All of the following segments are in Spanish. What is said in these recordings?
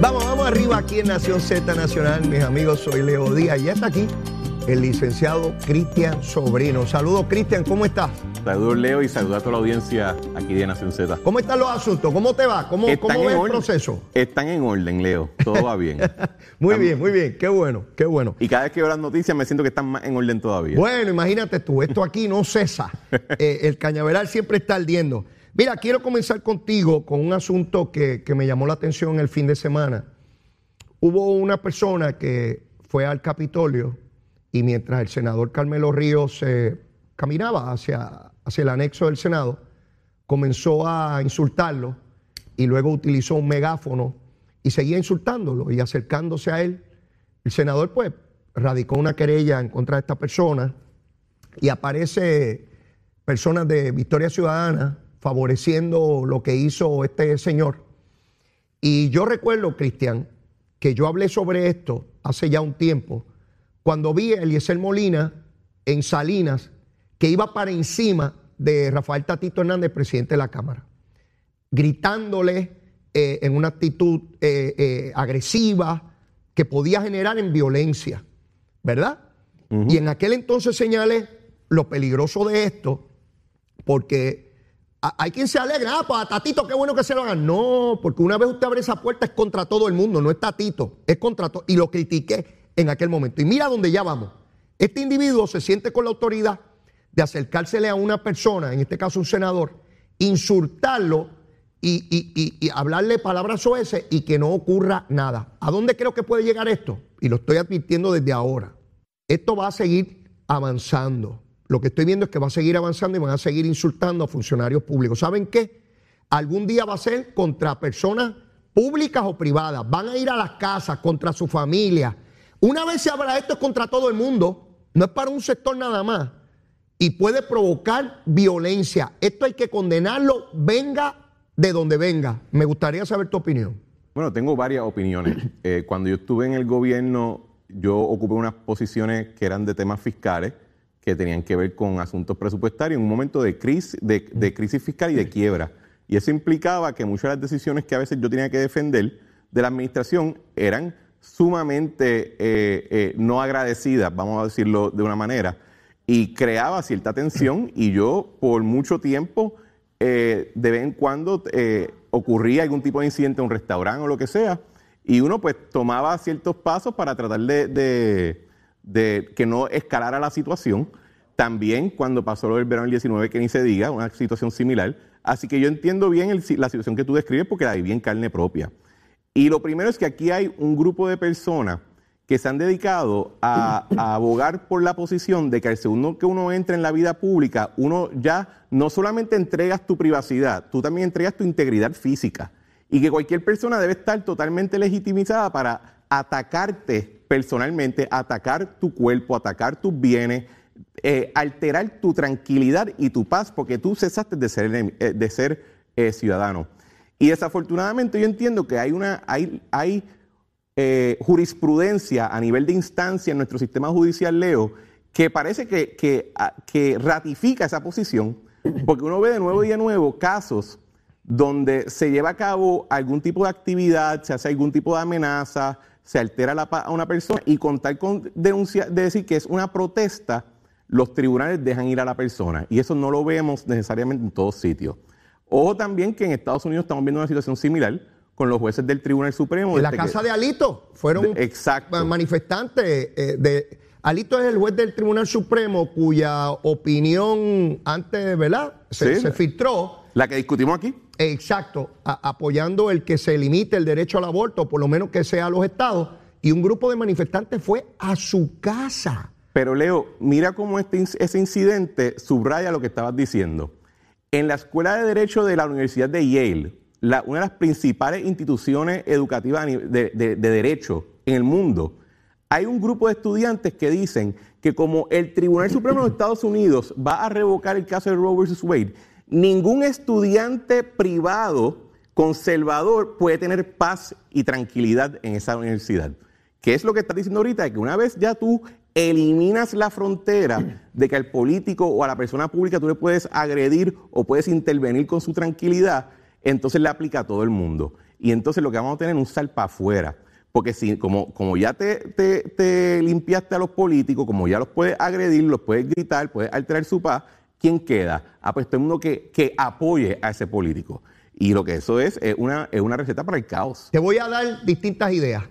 Vamos, vamos arriba aquí en Nación Z Nacional, mis amigos. Soy Leo Díaz. Ya está aquí el licenciado Cristian Sobrino. Saludos, Cristian, ¿cómo estás? Saludos, Leo, y saludos a toda la audiencia aquí de Nación Z. ¿Cómo están los asuntos? ¿Cómo te va? ¿Cómo, cómo ves el proceso? Están en orden, Leo. Todo va bien. muy bien, muy bien. Qué bueno, qué bueno. Y cada vez que veo las noticias me siento que están más en orden todavía. Bueno, imagínate tú, esto aquí no cesa. Eh, el cañaveral siempre está ardiendo. Mira, quiero comenzar contigo con un asunto que, que me llamó la atención el fin de semana. Hubo una persona que fue al Capitolio y mientras el senador Carmelo Ríos se caminaba hacia, hacia el anexo del Senado, comenzó a insultarlo y luego utilizó un megáfono y seguía insultándolo y acercándose a él. El senador pues radicó una querella en contra de esta persona y aparece personas de Victoria Ciudadana favoreciendo lo que hizo este señor. Y yo recuerdo, Cristian, que yo hablé sobre esto hace ya un tiempo, cuando vi a Eliezer Molina en Salinas, que iba para encima de Rafael Tatito Hernández, presidente de la Cámara, gritándole eh, en una actitud eh, eh, agresiva que podía generar en violencia, ¿verdad? Y en aquel entonces señalé lo peligroso de esto, porque hay quien se alegra, ah, pues a Tatito, qué bueno que se lo hagan. No, porque una vez usted abre esa puerta es contra todo el mundo, no es Tatito, es contra todo. Y lo critiqué en aquel momento. Y mira dónde ya vamos. Este individuo se siente con la autoridad de acercársele a una persona, en este caso un senador, insultarlo y, hablarle palabras soeces y que no ocurra nada. ¿A dónde creo que puede llegar esto? Y lo estoy advirtiendo desde ahora. Esto va a seguir avanzando. Lo que estoy viendo es que va a seguir avanzando y van a seguir insultando a funcionarios públicos. ¿Saben qué? Algún día va a ser contra personas públicas o privadas. Van a ir a las casas contra su familia. Una vez se habla esto es contra todo el mundo. No es para un sector nada más. Y puede provocar violencia. Esto hay que condenarlo, venga de donde venga. Me gustaría saber tu opinión. Bueno, tengo varias opiniones. Eh, cuando yo estuve en el gobierno, yo ocupé unas posiciones que eran de temas fiscales que tenían que ver con asuntos presupuestarios en un momento de crisis, de, crisis fiscal y de quiebra. Y eso implicaba que muchas de las decisiones que a veces yo tenía que defender de la administración eran sumamente eh, eh, no agradecidas, vamos a decirlo de una manera, y creaba cierta tensión y yo por mucho tiempo, eh, de vez en cuando ocurría algún tipo de incidente en un restaurante o lo que sea, y uno pues tomaba ciertos pasos para tratar de de que no escalara la situación. También cuando pasó lo del verano del 19, que ni se diga, una situación similar. Así que yo entiendo bien la situación que tú describes porque la viví en carne propia. Y lo primero es que aquí hay un grupo de personas que se han dedicado a, abogar por la posición de que al segundo que uno entra en la vida pública, uno ya no solamente entregas tu privacidad, tú también entregas tu integridad física. Y que cualquier persona debe estar totalmente legitimizada para atacarte personalmente, atacar tu cuerpo, atacar tus bienes, eh, alterar tu tranquilidad y tu paz, porque tú cesaste de ser, eh, de ser eh, ciudadano. Y desafortunadamente yo entiendo que hay una hay, hay jurisprudencia a nivel de instancia en nuestro sistema judicial, Leo, que parece que, que, que ratifica esa posición, porque uno ve de nuevo y de nuevo casos donde se lleva a cabo algún tipo de actividad, se hace algún tipo de amenaza, se altera la a una persona y con tal con denuncia, de decir que es una protesta, los tribunales dejan ir a la persona. Y eso no lo vemos necesariamente en todos sitios. Ojo también que en Estados Unidos estamos viendo una situación similar con los jueces del Tribunal Supremo. En la casa de Alito fueron manifestantes eh, de... Alito es el juez del Tribunal Supremo cuya opinión antes, ¿verdad? se filtró. La que discutimos aquí. Exacto, apoyando el que se limite el derecho al aborto, por lo menos que sea a los estados, y un grupo de manifestantes fue a su casa. Pero Leo, mira cómo este, ese incidente subraya lo que estabas diciendo. En la Escuela de Derecho de la Universidad de Yale, la, una de las principales instituciones educativas de, de derecho en el mundo, hay un grupo de estudiantes que dicen que como el Tribunal Supremo de los Estados Unidos va a revocar el caso de Roe vs. Wade, Ningún estudiante privado conservador puede tener paz y tranquilidad en esa universidad. ¿Qué es lo que está diciendo ahorita? Que una vez ya tú eliminas la frontera de que al político o a la persona pública tú le puedes agredir o puedes intervenir con su tranquilidad, entonces le aplica a todo el mundo. y entonces lo que vamos a tener es un salpa afuera. Porque si, como, como ya te, te, limpiaste a los políticos, como ya los puedes agredir, los puedes gritar, puedes alterar su paz, ¿quién queda? Ah, pues todo el mundo que, que apoye a ese político. Y lo que eso es, es una, es una receta para el caos. Te voy a dar distintas ideas.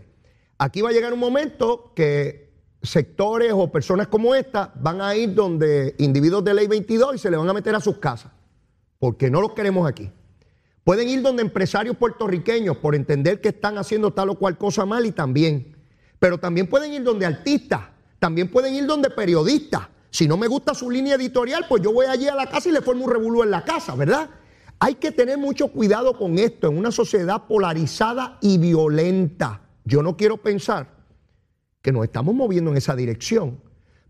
Aquí va a llegar un momento que sectores o personas como esta van a ir donde individuos de ley 22 y se le van a meter a sus casas, porque no los queremos aquí. Pueden ir donde empresarios puertorriqueños por entender que están haciendo tal o cual cosa mal y también. Pero también pueden ir donde artistas, también pueden ir donde periodistas. Si no me gusta su línea editorial, pues yo voy allí a la casa y le formo un revuelo en la casa, ¿verdad? Hay que tener mucho cuidado con esto en una sociedad polarizada y violenta. Yo no quiero pensar que nos estamos moviendo en esa dirección.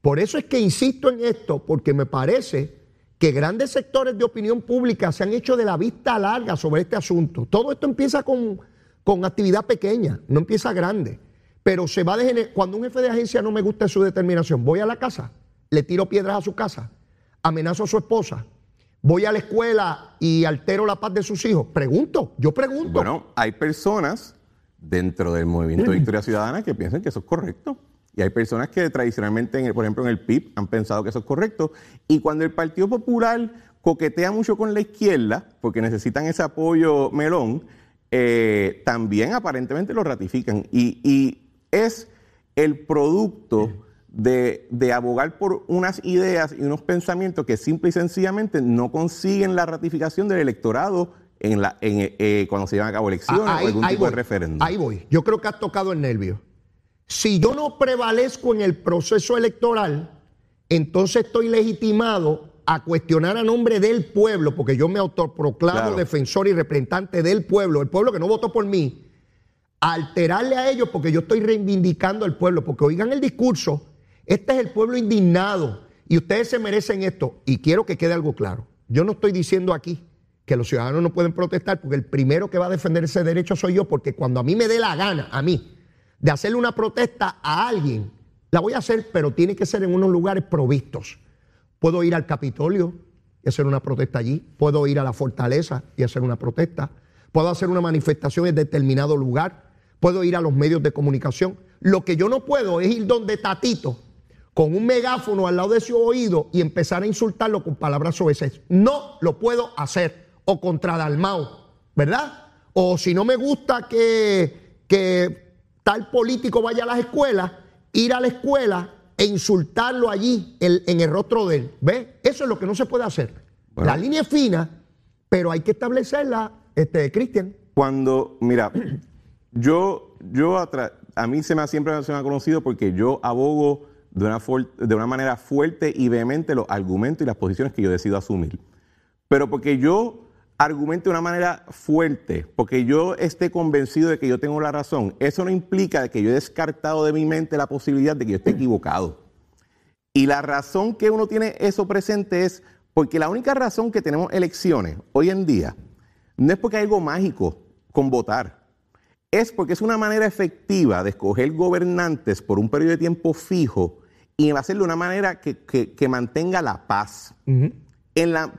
Por eso es que insisto en esto, porque me parece que grandes sectores de opinión pública se han hecho de la vista larga sobre este asunto. Todo esto empieza con, con actividad pequeña, no empieza grande. Pero se va a. Cuando un jefe de agencia no me gusta su determinación, voy a la casa, le tiro piedras a su casa, amenazo a su esposa, voy a la escuela y altero la paz de sus hijos. Pregunto, yo pregunto. Bueno, hay personas dentro del movimiento de Victoria Ciudadana que piensan que eso es correcto. Y hay personas que tradicionalmente, por ejemplo, en el PIB han pensado que eso es correcto. Y cuando el Partido Popular coquetea mucho con la izquierda, porque necesitan ese apoyo melón, eh, también aparentemente lo ratifican. Y, es el producto de, abogar por unas ideas y unos pensamientos que simple y sencillamente no consiguen la ratificación del electorado en la, eh, cuando se llevan a cabo elecciones ah, o algún tipo de referéndum. Ahí voy. Yo creo que has tocado el nervio. Si yo no prevalezco en el proceso electoral, entonces estoy legitimado a cuestionar a nombre del pueblo, porque yo me autoproclamo defensor y representante del pueblo, el pueblo que no votó por mí, alterarle a ellos porque yo estoy reivindicando al pueblo, porque oigan el discurso, este es el pueblo indignado y ustedes se merecen esto. Y quiero que quede algo claro, yo no estoy diciendo aquí que los ciudadanos no pueden protestar, porque el primero que va a defender ese derecho soy yo, porque cuando a mí me dé la gana, a mí, de hacerle una protesta a alguien, la voy a hacer, pero tiene que ser en unos lugares provistos. Puedo ir al Capitolio y hacer una protesta allí, puedo ir a la fortaleza y hacer una protesta, puedo hacer una manifestación en determinado lugar, puedo ir a los medios de comunicación. Lo que yo no puedo es ir donde Tatito, con un megáfono al lado de su oído y empezar a insultarlo con palabras soeces. No lo puedo hacer. O contra Dalmao, ¿verdad? O si no me gusta que, que tal político vaya a las escuelas, ir a la escuela e insultarlo allí en, el rostro de él. ¿Ve? Eso es lo que no se puede hacer. La línea es fina, pero hay que establecerla, este, Cristian. Cuando, mira, yo, yo a mí se me ha, siempre se me ha conocido porque yo abogo de una, de una manera fuerte y vehemente los argumentos y las posiciones que yo decido asumir. Pero porque yo argumente de una manera fuerte, porque yo esté convencido de que yo tengo la razón, eso no implica que yo he descartado de mi mente la posibilidad de que yo esté equivocado. Y la razón que uno tiene eso presente es porque la única razón que tenemos elecciones hoy en día no es porque hay algo mágico con votar, es porque es una manera efectiva de escoger gobernantes por un periodo de tiempo fijo y hacerlo de una manera que, mantenga la paz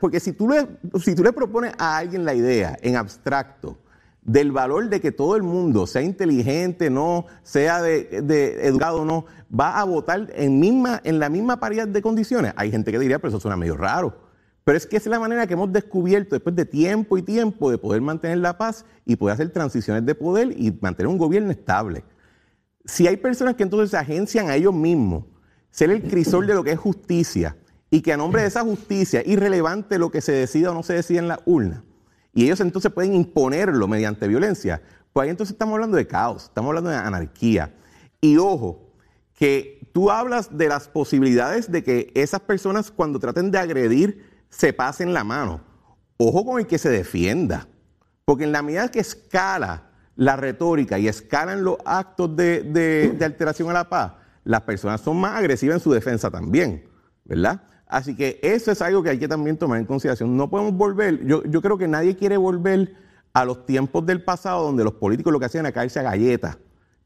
porque si tú, le, si tú le propones a alguien la idea en abstracto del valor de que todo el mundo, sea inteligente, no, sea de, educado o no, va a votar en, misma, en la misma paridad de condiciones, hay gente que diría, pero eso suena medio raro. Pero es que es la manera que hemos descubierto después de tiempo y tiempo de poder mantener la paz y poder hacer transiciones de poder y mantener un gobierno estable. Si hay personas que entonces se agencian a ellos mismos, ser el crisol de lo que es justicia, y que a nombre de esa justicia, irrelevante lo que se decida o no se decida en la urna, y ellos entonces pueden imponerlo mediante violencia, pues ahí entonces estamos hablando de caos, estamos hablando de anarquía. Y ojo, que tú hablas de las posibilidades de que esas personas cuando traten de agredir se pasen la mano. Ojo con el que se defienda, porque en la medida que escala la retórica y escalan los actos de, de alteración a la paz, las personas son más agresivas en su defensa también, ¿verdad? Así que eso es algo que hay que también tomar en consideración. No podemos volver, yo, creo que nadie quiere volver a los tiempos del pasado donde los políticos lo que hacían era caerse a galletas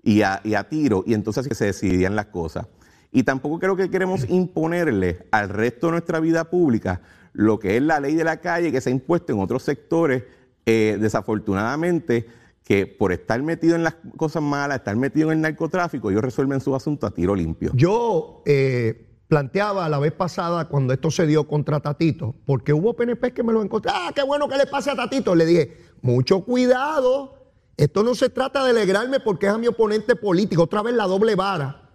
y a, y tiro y entonces se decidían las cosas. Y tampoco creo que queremos imponerle al resto de nuestra vida pública lo que es la ley de la calle que se ha impuesto en otros sectores, eh, desafortunadamente, que por estar metido en las cosas malas, estar metido en el narcotráfico, ellos resuelven su asunto a tiro limpio. Yo eh, planteaba la vez pasada cuando esto se dio contra Tatito, porque hubo PNP que me lo encontré, ah, qué bueno que le pase a Tatito. Le dije, mucho cuidado, esto no se trata de alegrarme porque es a mi oponente político, otra vez la doble vara.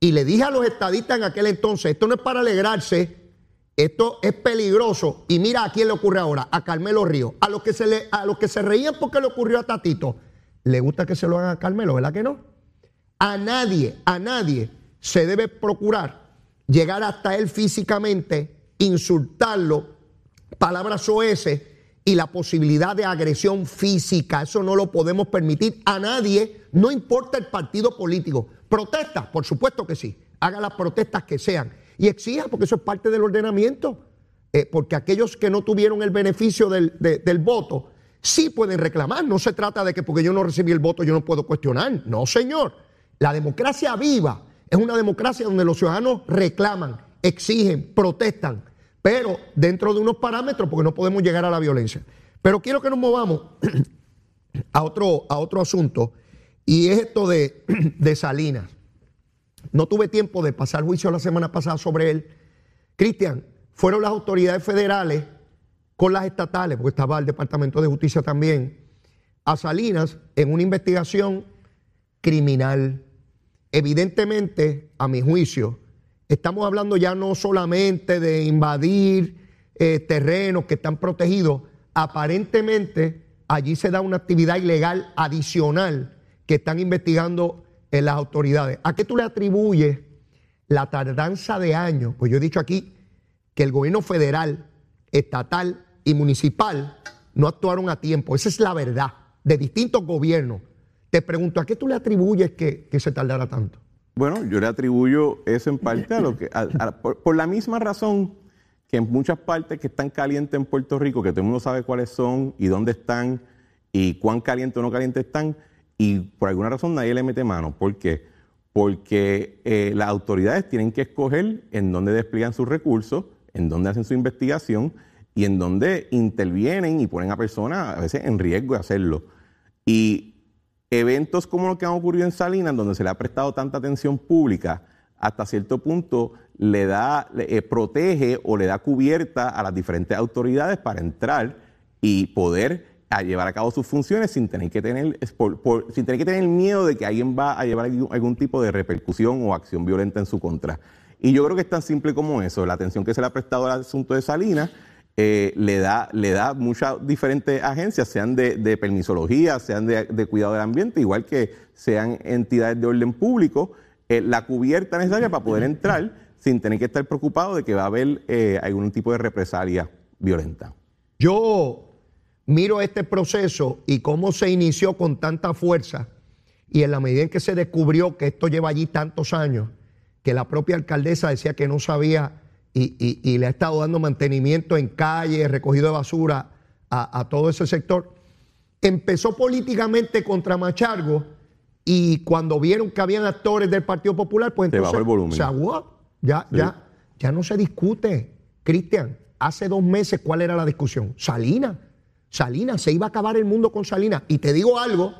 Y le dije a los estadistas en aquel entonces, esto no es para alegrarse, esto es peligroso. Y mira a quién le ocurre ahora, a Carmelo Ríos. A los que se, le, a los que se reían porque le ocurrió a Tatito, le gusta que se lo hagan a Carmelo, ¿verdad que no? A nadie, a nadie se debe procurar llegar hasta él físicamente, insultarlo, palabras soeces y la posibilidad de agresión física. Eso no lo podemos permitir a nadie, no importa el partido político. Protesta, por supuesto que sí. Haga las protestas que sean y exija, porque eso es parte del ordenamiento. Eh, porque aquellos que no tuvieron el beneficio del, del voto sí pueden reclamar. No se trata de que porque yo no recibí el voto yo no puedo cuestionar. No, señor. La democracia viva es una democracia donde los ciudadanos reclaman, exigen, protestan, pero dentro de unos parámetros porque no podemos llegar a la violencia. Pero quiero que nos movamos a otro, a otro asunto y es esto de, de Salinas. No tuve tiempo de pasar juicio la semana pasada sobre él. Cristian, fueron las autoridades federales con las estatales, porque estaba el Departamento de Justicia también, a Salinas en una investigación criminal. Evidentemente, a mi juicio, estamos hablando ya no solamente de invadir eh, terrenos que están protegidos, aparentemente allí se da una actividad ilegal adicional que están investigando en las autoridades. ¿A qué tú le atribuyes la tardanza de años? Pues yo he dicho aquí que el gobierno federal, estatal y municipal no actuaron a tiempo. Esa es la verdad de distintos gobiernos. Te pregunto, ¿a qué tú le atribuyes que, se tardara tanto? Bueno, yo le atribuyo eso en parte a lo que, por, la misma razón que en muchas partes que están calientes en Puerto Rico, que todo el mundo sabe cuáles son y dónde están y cuán caliente o no caliente están, y por alguna razón nadie le mete mano. ¿Por qué? Porque eh, las autoridades tienen que escoger en dónde despliegan sus recursos, en dónde hacen su investigación y en dónde intervienen y ponen a personas a veces en riesgo de hacerlo. Y eventos como los que han ocurrido en Salinas, donde se le ha prestado tanta atención pública, hasta cierto punto le da, eh, protege o le da cubierta a las diferentes autoridades para entrar y poder a llevar a cabo sus funciones sin tener que tener, sin tener que tener miedo de que alguien va a llevar algún, tipo de repercusión o acción violenta en su contra. Y yo creo que es tan simple como eso, la atención que se le ha prestado al asunto de Salinas eh, le, da, le da muchas diferentes agencias, sean de, permisología, sean de, cuidado del ambiente, igual que sean entidades de orden público, eh, la cubierta necesaria para poder entrar sin tener que estar preocupado de que va a haber eh, algún tipo de represalia violenta. Yo miro este proceso y cómo se inició con tanta fuerza y en la medida en que se descubrió que esto lleva allí tantos años, que la propia alcaldesa decía que no sabía y, le ha estado dando mantenimiento en calles, recogido de basura a, todo ese sector, empezó políticamente contra Machargo y cuando vieron que habían actores del Partido Popular, pues entonces se, bajó el volumen. Ya, ya, ya no se discute. Cristian, hace dos meses, ¿cuál era la discusión? Salina. Salinas, se iba a acabar el mundo con Salinas. Y te digo algo,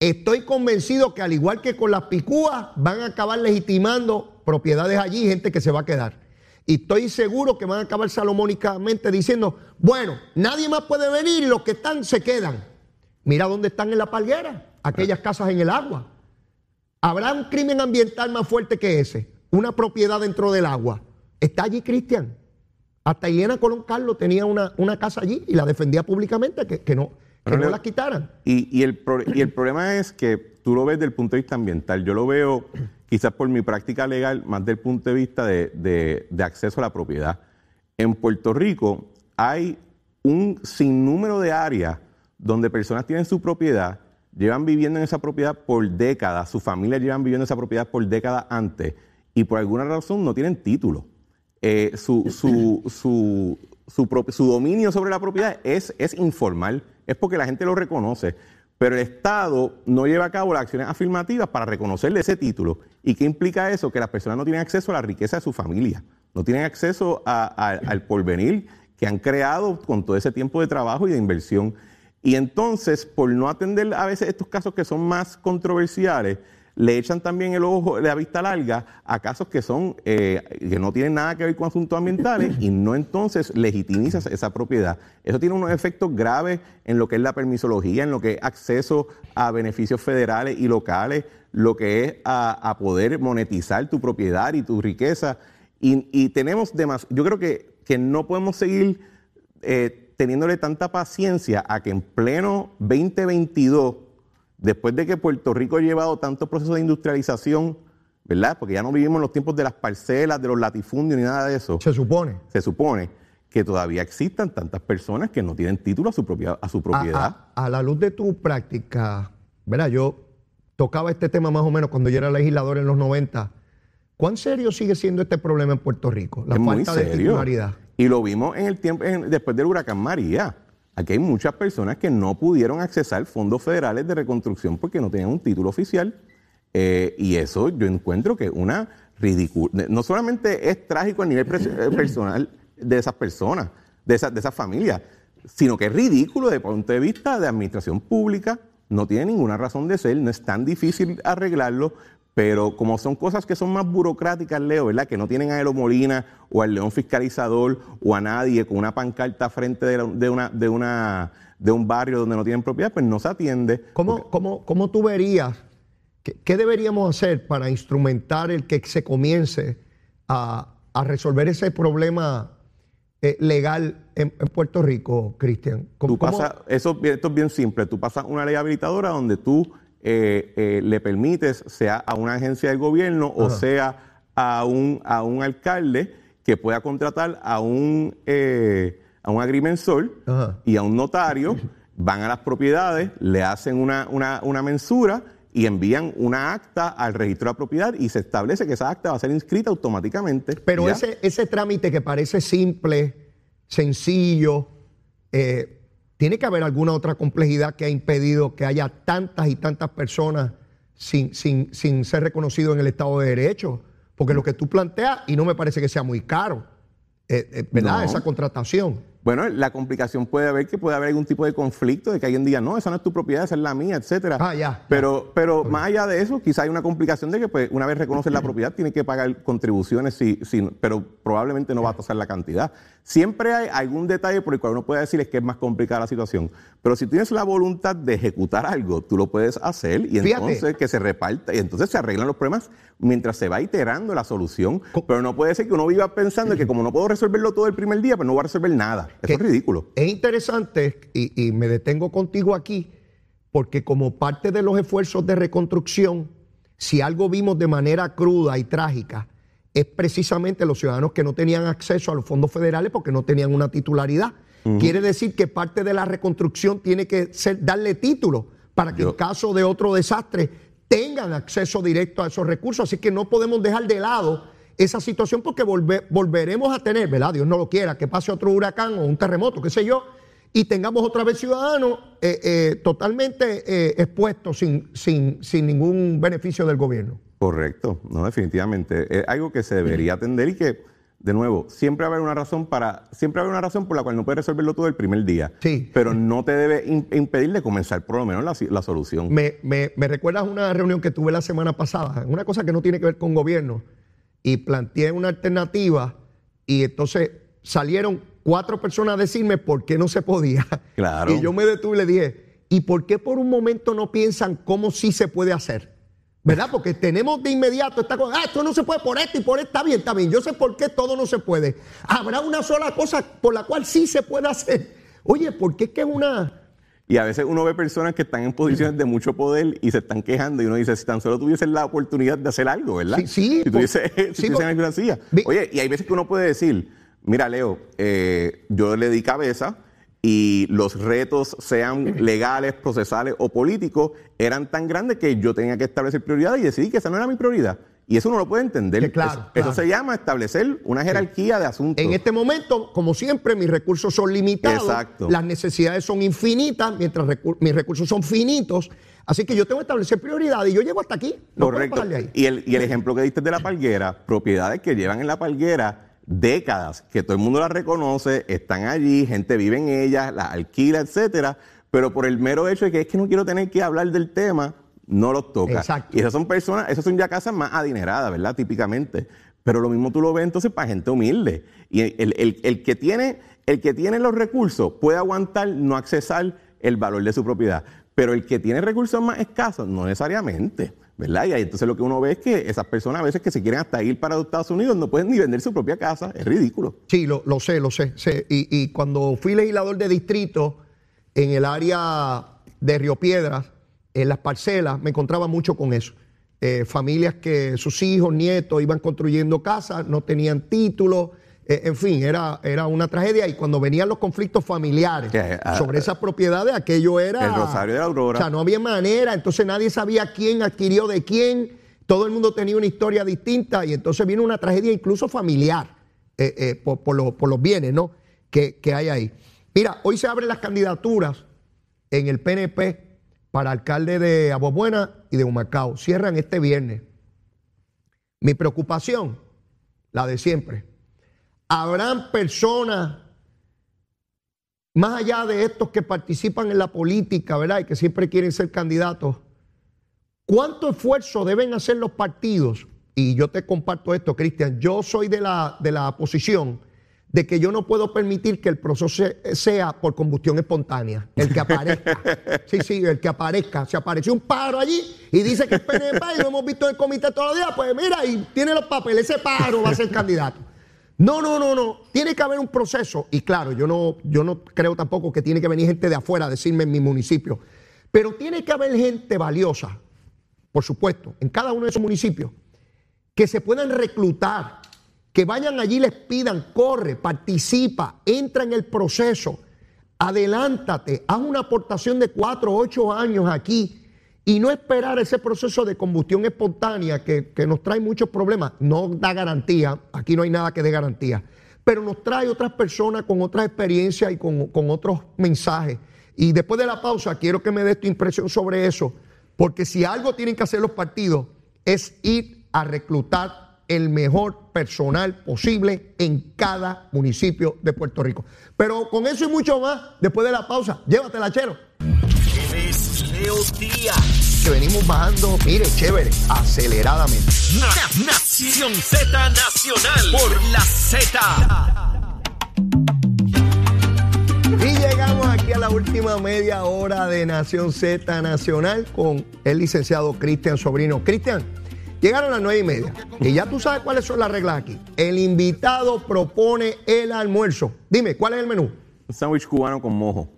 estoy convencido que al igual que con las picúas, van a acabar legitimando propiedades allí, gente que se va a quedar. Y estoy seguro que van a acabar salomónicamente diciendo, bueno, nadie más puede venir los que están se quedan. Mira dónde están en la palguera, aquellas casas en el agua. ¿Habrá un crimen ambiental más fuerte que ese? Una propiedad dentro del agua. Está allí Cristian. Hasta Elena Colón Carlos tenía una, una casa allí y la defendía públicamente, que, no, que no la quitaran. Y, el y el problema es que tú lo ves desde el punto de vista ambiental. Yo lo veo quizás por mi práctica legal más desde el punto de vista de, de acceso a la propiedad. En Puerto Rico hay un sinnúmero de áreas donde personas tienen su propiedad, llevan viviendo en esa propiedad por décadas, sus familias llevan viviendo en esa propiedad por décadas antes y por alguna razón no tienen título. Eh, su, su, su, su, dominio sobre la propiedad es, es informal, es porque la gente lo reconoce. Pero el Estado no lleva a cabo las acciones afirmativas para reconocerle ese título. ¿Y qué implica eso? Que las personas no tienen acceso a la riqueza de su familia, no tienen acceso al porvenir que han creado con todo ese tiempo de trabajo y de inversión. Y entonces, por no atender a veces estos casos que son más controversiales, le echan también el ojo de la vista larga a casos que son eh, que no tienen nada que ver con asuntos ambientales y no entonces legitimizas esa propiedad. Eso tiene unos efectos graves en lo que es la permisología, en lo que es acceso a beneficios federales y locales, lo que es a, poder monetizar tu propiedad y tu riqueza. Y, tenemos demás, yo creo que, que no podemos seguir eh, teniéndole tanta paciencia a que en pleno 2022 después de que Puerto Rico ha llevado tanto proceso de industrialización, ¿verdad? Porque ya no vivimos en los tiempos de las parcelas, de los latifundios ni nada de eso. Se supone. Se supone que todavía existan tantas personas que no tienen título a su, propia, a su propiedad. A, la luz de tu práctica, ¿verdad? Yo tocaba este tema más o menos cuando yo era legislador en los 90. ¿Cuán serio sigue siendo este problema en Puerto Rico? La falta de titularidad. Y lo vimos en el tiempo, después del huracán María. Aquí hay muchas personas que no pudieron accesar fondos federales de reconstrucción porque no tenían un título oficial. Eh, y eso yo encuentro que una ridícula. No solamente es trágico a nivel eh, personal de esas personas, de esas, de esas familias, sino que es ridículo desde el punto de vista de administración pública. No tiene ninguna razón de ser, no es tan difícil arreglarlo, pero como son cosas que son más burocráticas, Leo, ¿verdad? Que no tienen a Elo Molina o al león fiscalizador o a nadie con una pancarta frente de, una, de, una, de un barrio donde no tienen propiedad, pues no se atiende. ¿Cómo, cómo, tú verías, qué, deberíamos hacer para instrumentar el que se comience a, resolver ese problema eh, legal en, Puerto Rico, Cristian? Eso, esto es bien simple. Tú pasas una ley habilitadora donde tú eh, eh, le permites, sea a una agencia del gobierno o sea a un, a un alcalde que pueda contratar a un, eh, a un agrimensor y a un notario, van a las propiedades, le hacen una, una, mensura y envían una acta al registro de la propiedad y se establece que esa acta va a ser inscrita automáticamente. Pero ese, ese trámite que parece simple, sencillo, eh, tiene que haber alguna otra complejidad que ha impedido que haya tantas y tantas personas sin, sin, sin ser reconocidos en el Estado de Derecho. Porque lo que tú planteas, y no me parece que sea muy caro, eh, eh, ¿verdad? Esa contratación. Bueno, la complicación puede haber que puede haber algún tipo de conflicto, de que alguien diga, no, esa no es tu propiedad, esa es la mía, etcétera. Ah, ya. Pero, pero más allá de eso, quizá hay una complicación de que pues, una vez reconoces la propiedad, tiene que pagar contribuciones, sí, sí, pero probablemente no va a tasar la cantidad. Siempre hay algún detalle por el cual uno puede decir que es más complicada la situación. Pero si tienes la voluntad de ejecutar algo, tú lo puedes hacer y entonces que se reparta y entonces se arreglan los problemas mientras se va iterando la solución. Pero no puede ser que uno viva pensando que como no puedo resolverlo todo el primer día, pues no voy a resolver nada. Eso es ridículo. Es interesante y, y me detengo contigo aquí porque como parte de los esfuerzos de reconstrucción, si algo vimos de manera cruda y trágica, es precisamente los ciudadanos que no tenían acceso a los fondos federales porque no tenían una titularidad. Quiere decir que parte de la reconstrucción tiene que ser darle título para que en caso de otro desastre tengan acceso directo a esos recursos. Así que no podemos dejar de lado esa situación porque volveremos a tener, ¿verdad? Dios no lo quiera, que pase otro huracán o un terremoto, qué sé yo, y tengamos otra vez ciudadanos eh, eh, totalmente eh, expuestos sin, sin, sin ningún beneficio del gobierno. Correcto, no, definitivamente. Es algo que se debería atender y que, de nuevo, siempre va a haber una razón para, siempre haber una razón por la cual no puedes resolverlo todo el primer día. Sí. Pero no te debe impedir de comenzar por lo menos la, solución. Me, me, me recuerdas una reunión que tuve la semana pasada, una cosa que no tiene que ver con gobierno, y planteé una alternativa, y entonces salieron cuatro personas a decirme por qué no se podía. Claro. Y yo me detuve y le dije, ¿y por qué por un momento no piensan cómo sí se puede hacer? ¿Verdad? Porque tenemos de inmediato esta cosa, ah, esto no se puede por esto y por esto, está bien, está bien, yo sé por qué todo no se puede. Habrá una sola cosa por la cual sí se puede hacer. Oye, ¿por qué es que es una... Y a veces uno ve personas que están en posiciones de mucho poder y se están quejando y uno dice, si tan solo tuviesen la oportunidad de hacer algo, ¿verdad? Sí, sí. Si tuviese, si sí, Oye, y hay veces que uno puede decir, mira Leo, eh, yo le di cabeza, y los retos, sean legales, procesales o políticos, eran tan grandes que yo tenía que establecer prioridades y decidí que esa no era mi prioridad. Y eso uno lo puede entender. claro, eso, se llama establecer una jerarquía de asuntos. En este momento, como siempre, mis recursos son limitados. Exacto. Las necesidades son infinitas, mientras mis recursos son finitos. Así que yo tengo que establecer prioridades y yo llego hasta aquí. Correcto. Y, el, y el ejemplo que diste de la palguera, propiedades que llevan en la palguera décadas que todo el mundo las reconoce, están allí, gente vive en ellas, las alquila, etcétera, pero por el mero hecho de que es que no quiero tener que hablar del tema, no los toca. Exacto. Y esas son personas, esas son ya casas más adineradas, ¿verdad? Típicamente. Pero lo mismo tú lo ves entonces para gente humilde. Y el, el- el que, tiene, el que tiene los recursos puede aguantar no accesar el valor de su propiedad. Pero el que tiene recursos más escasos, no necesariamente. ¿Verdad? Y ahí entonces lo que uno ve es que esas personas a veces que se quieren hasta ir para los Estados Unidos no pueden ni vender su propia casa. Es ridículo. Sí, lo, lo sé, lo sé. sé. Y, y cuando fui legislador de distrito en el área de Río Piedras, en las parcelas, me encontraba mucho con eso. Eh, familias que sus hijos, nietos iban construyendo casas, no tenían título. eh, en fin, era, era una tragedia. Y cuando venían los conflictos familiares ah, sobre esas propiedades, aquello era. El Rosario de la Aurora. O sea, no había manera. Entonces nadie sabía quién adquirió de quién. Todo el mundo tenía una historia distinta. Y entonces viene una tragedia incluso familiar eh, eh, por, por lo- por los bienes ¿no? que, que hay ahí. Mira, hoy se abren las candidaturas en el PNP para alcalde de Aguabuena y de Humacao. Cierran este viernes. Mi preocupación, la de siempre. Habrán personas, más allá de estos que participan en la política, ¿verdad? Y que siempre quieren ser candidatos. ¿Cuánto esfuerzo deben hacer los partidos? Y yo te comparto esto, Cristian. Yo soy de la, de la posición de que yo no puedo permitir que el proceso se- sea por combustión espontánea. El que aparezca. Sí, sí, el que aparezca. Se apareció un pájaro allí y dice que es PNP y lo hemos visto en el comité todos los días. Pues mira, y tiene los papeles. Ese pájaro va a ser candidato. No, no, no, no. Tiene que haber un proceso. Y claro, yo no, yo no creo tampoco que tiene que venir gente de afuera a decirme en mi municipio. Pero tiene que haber gente valiosa, por supuesto, en cada uno de esos municipios, que se puedan reclutar, que vayan allí les pidan, corre, participa, entra en el proceso, adelántate, haz una aportación de cuatro o ocho años aquí y no esperar ese proceso de combustión espontánea que, que nos trae muchos problemas. No da garantía, aquí no hay nada que dé garantía, pero nos trae otras personas con otras experiencias y con, con otros mensajes. Y después de la pausa, quiero que me des tu impresión sobre eso, porque si algo tienen que hacer los partidos es ir a reclutar el mejor personal posible en cada municipio de Puerto Rico. Pero con eso y mucho más, después de la pausa, llévatela, chero. Es Leo Díaz. Que venimos bajando, mire, chévere, aceleradamente. Na- Nación Z Nacional por la Z. Y llegamos aquí a la última media hora de Nación Z Nacional con el licenciado Cristian Sobrino. Cristian, llegaron las nueve y media y ya tú sabes cuáles son las reglas aquí. El invitado propone el almuerzo. Dime, ¿cuál es el menú? Un sándwich cubano con mojo.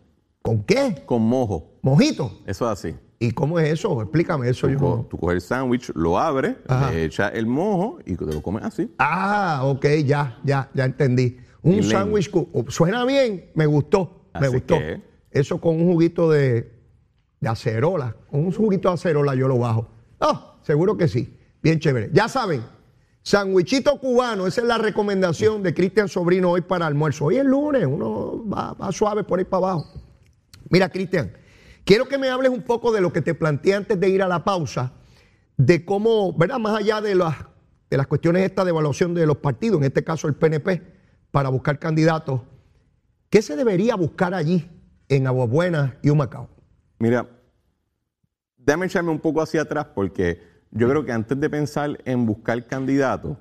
¿Con qué? Con mojo. ¿Mojito? Eso es así. ¿Y cómo es eso? Explícame eso. Yo Co- no- Tú coges el sándwich, lo abres, Ajá. le echas el mojo y te lo comes así. Ah, ok, ya, ya, ya entendí. Un sándwich, oh, suena bien, me gustó, me gustó. que- Eso con un juguito de, de acerola, con un juguito de acerola yo lo bajo. Ah, seguro que sí, bien chévere. Ya saben, sándwichito cubano, esa es la recomendación de Cristian Sobrino hoy para almuerzo. Hoy es lunes, uno va, va suave por ahí para abajo. Mira, Cristian, quiero que me hables un poco de lo que te planteé antes de ir a la pausa, de cómo, ¿verdad? Más allá de las, de las cuestiones estas de evaluación de los partidos, en este caso el PNP, para buscar candidatos, ¿qué se debería buscar allí en Aguabuena y Humacao? Mira, déjame echarme un poco hacia atrás porque yo creo que antes de pensar en buscar candidatos,